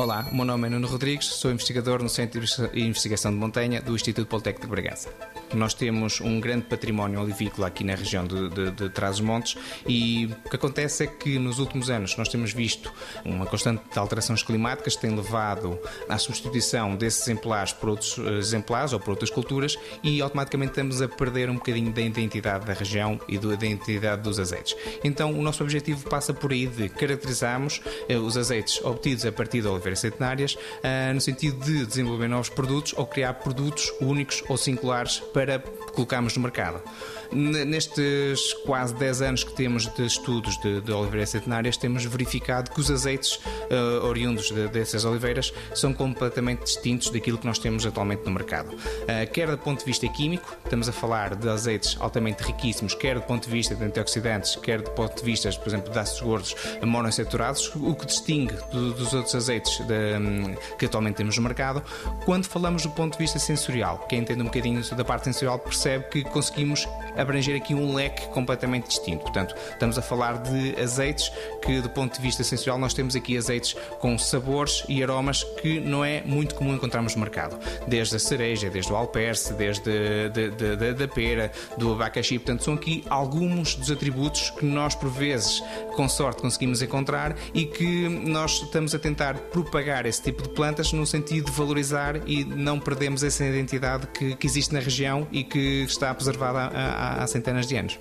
Olá, meu nome é Nuno Rodrigues, sou investigador no Centro de Investigação de Montanha do Instituto Politécnico de Bragança. Nós temos um grande património olivícola aqui na região de, de, de Trás-os-Montes e o que acontece é que nos últimos anos nós temos visto uma constante de alterações climáticas que tem levado à substituição desses exemplares por outros eh, exemplares ou por outras culturas e automaticamente estamos a perder um bocadinho da identidade da região e da identidade dos azeites. Então o nosso objetivo passa por aí de caracterizarmos eh, os azeites obtidos a partir de oliveiras centenárias eh, no sentido de desenvolver novos produtos ou criar produtos únicos ou singulares para colocarmos no mercado. Nestes quase 10 anos que temos de estudos de, de oliveiras centenárias, temos verificado que os azeites uh, oriundos de, dessas oliveiras são completamente distintos daquilo que nós temos atualmente no mercado. Uh, quer do ponto de vista químico, estamos a falar de azeites altamente riquíssimos, quer do ponto de vista de antioxidantes, quer do ponto de vista, por exemplo, de ácidos gordos monoinsaturados, o que distingue do, dos outros azeites de, que atualmente temos no mercado. Quando falamos do ponto de vista sensorial, quem entende um bocadinho da parte sensorial percebe que conseguimos abranger aqui um leque completamente distinto. Portanto, estamos a falar de azeites que, do ponto de vista sensorial, nós temos aqui azeites com sabores e aromas que não é muito comum encontrarmos no mercado. Desde a cereja, desde o alperce, desde de, de, de, da pera, do abacaxi. Portanto, são aqui alguns dos atributos que nós, por vezes, com sorte, conseguimos encontrar e que nós estamos a tentar propagar esse tipo de plantas no sentido de valorizar e não perdemos essa identidade que, que existe na região e que está preservada há, há, há centenas de anos.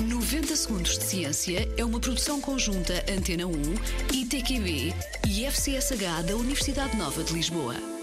90 Segundos de Ciência é uma produção conjunta Antena 1, ITQB e FCSH da Universidade Nova de Lisboa.